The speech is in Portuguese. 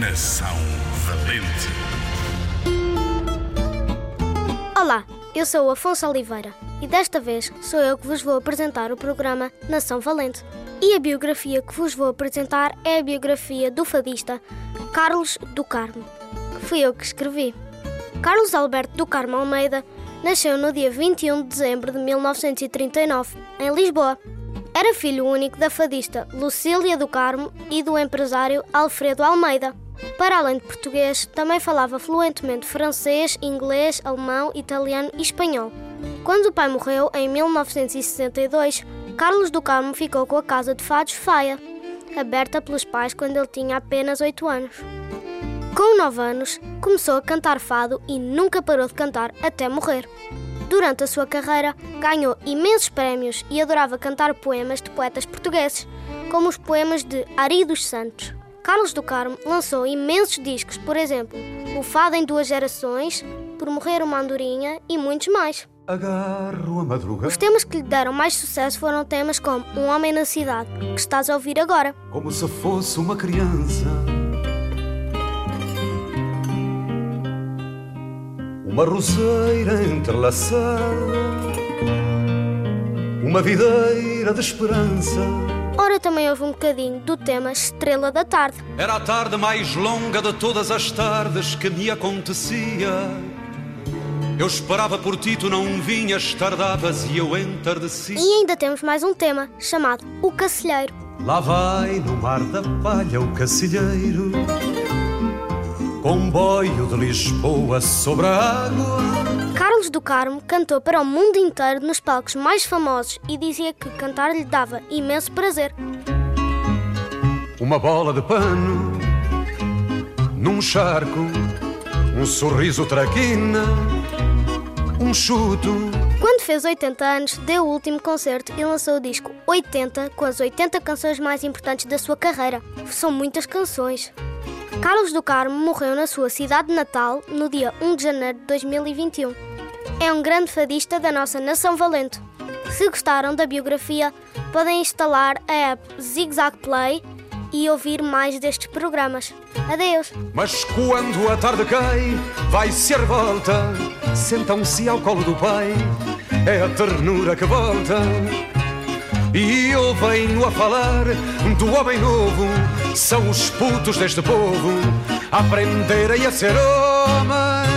Nação Valente. Olá, eu sou Afonso Oliveira e desta vez sou eu que vos vou apresentar o programa Nação Valente. E a biografia que vos vou apresentar é a biografia do fadista Carlos do Carmo, que fui eu que escrevi. Carlos Alberto do Carmo Almeida nasceu no dia 21 de dezembro de 1939, em Lisboa. Era filho único da fadista Lucília do Carmo e do empresário Alfredo Almeida. Para além de português, também falava fluentemente francês, inglês, alemão, italiano e espanhol. Quando o pai morreu, em 1962, Carlos do Carmo ficou com a casa de fados Faia, aberta pelos pais quando ele tinha apenas 8 anos. Com 9 anos, começou a cantar fado e nunca parou de cantar até morrer. Durante a sua carreira, ganhou imensos prémios e adorava cantar poemas de poetas portugueses, como os poemas de Ari dos Santos. Carlos do Carmo lançou imensos discos, por exemplo, O Fado em Duas Gerações, Por Morrer uma Andorinha e muitos mais. Agarro a madrugada Os temas que lhe deram mais sucesso foram temas como Um Homem na Cidade, que estás a ouvir agora, como se fosse uma criança. Uma roseira entrelaçada, uma videira de esperança. Ora, também houve um bocadinho do tema Estrela da Tarde. Era a tarde mais longa de todas as tardes que me acontecia. Eu esperava por ti, tu não vinhas, tardavas e eu entardecia. E ainda temos mais um tema, chamado O Cacilheiro. Lá vai no mar da palha o cacilheiro Comboio de Lisboa sobre a água Carlos do Carmo cantou para o mundo inteiro nos palcos mais famosos e dizia que cantar lhe dava imenso prazer. Uma bola de pano Num charco Um sorriso traquina Um chuto Quando fez 80 anos, deu o último concerto e lançou o disco 80 com as 80 canções mais importantes da sua carreira. São muitas canções. Carlos do Carmo morreu na sua cidade natal no dia 1 de janeiro de 2021. É um grande fadista da nossa nação valente. Se gostaram da biografia, podem instalar a app Zig Zag Play e ouvir mais destes programas. Adeus! Mas quando a tarde cai, vai ser volta. Sentam-se ao colo do pai, é a ternura que volta. E eu venho a falar do homem novo, são os putos deste povo, aprenderem a ser homem.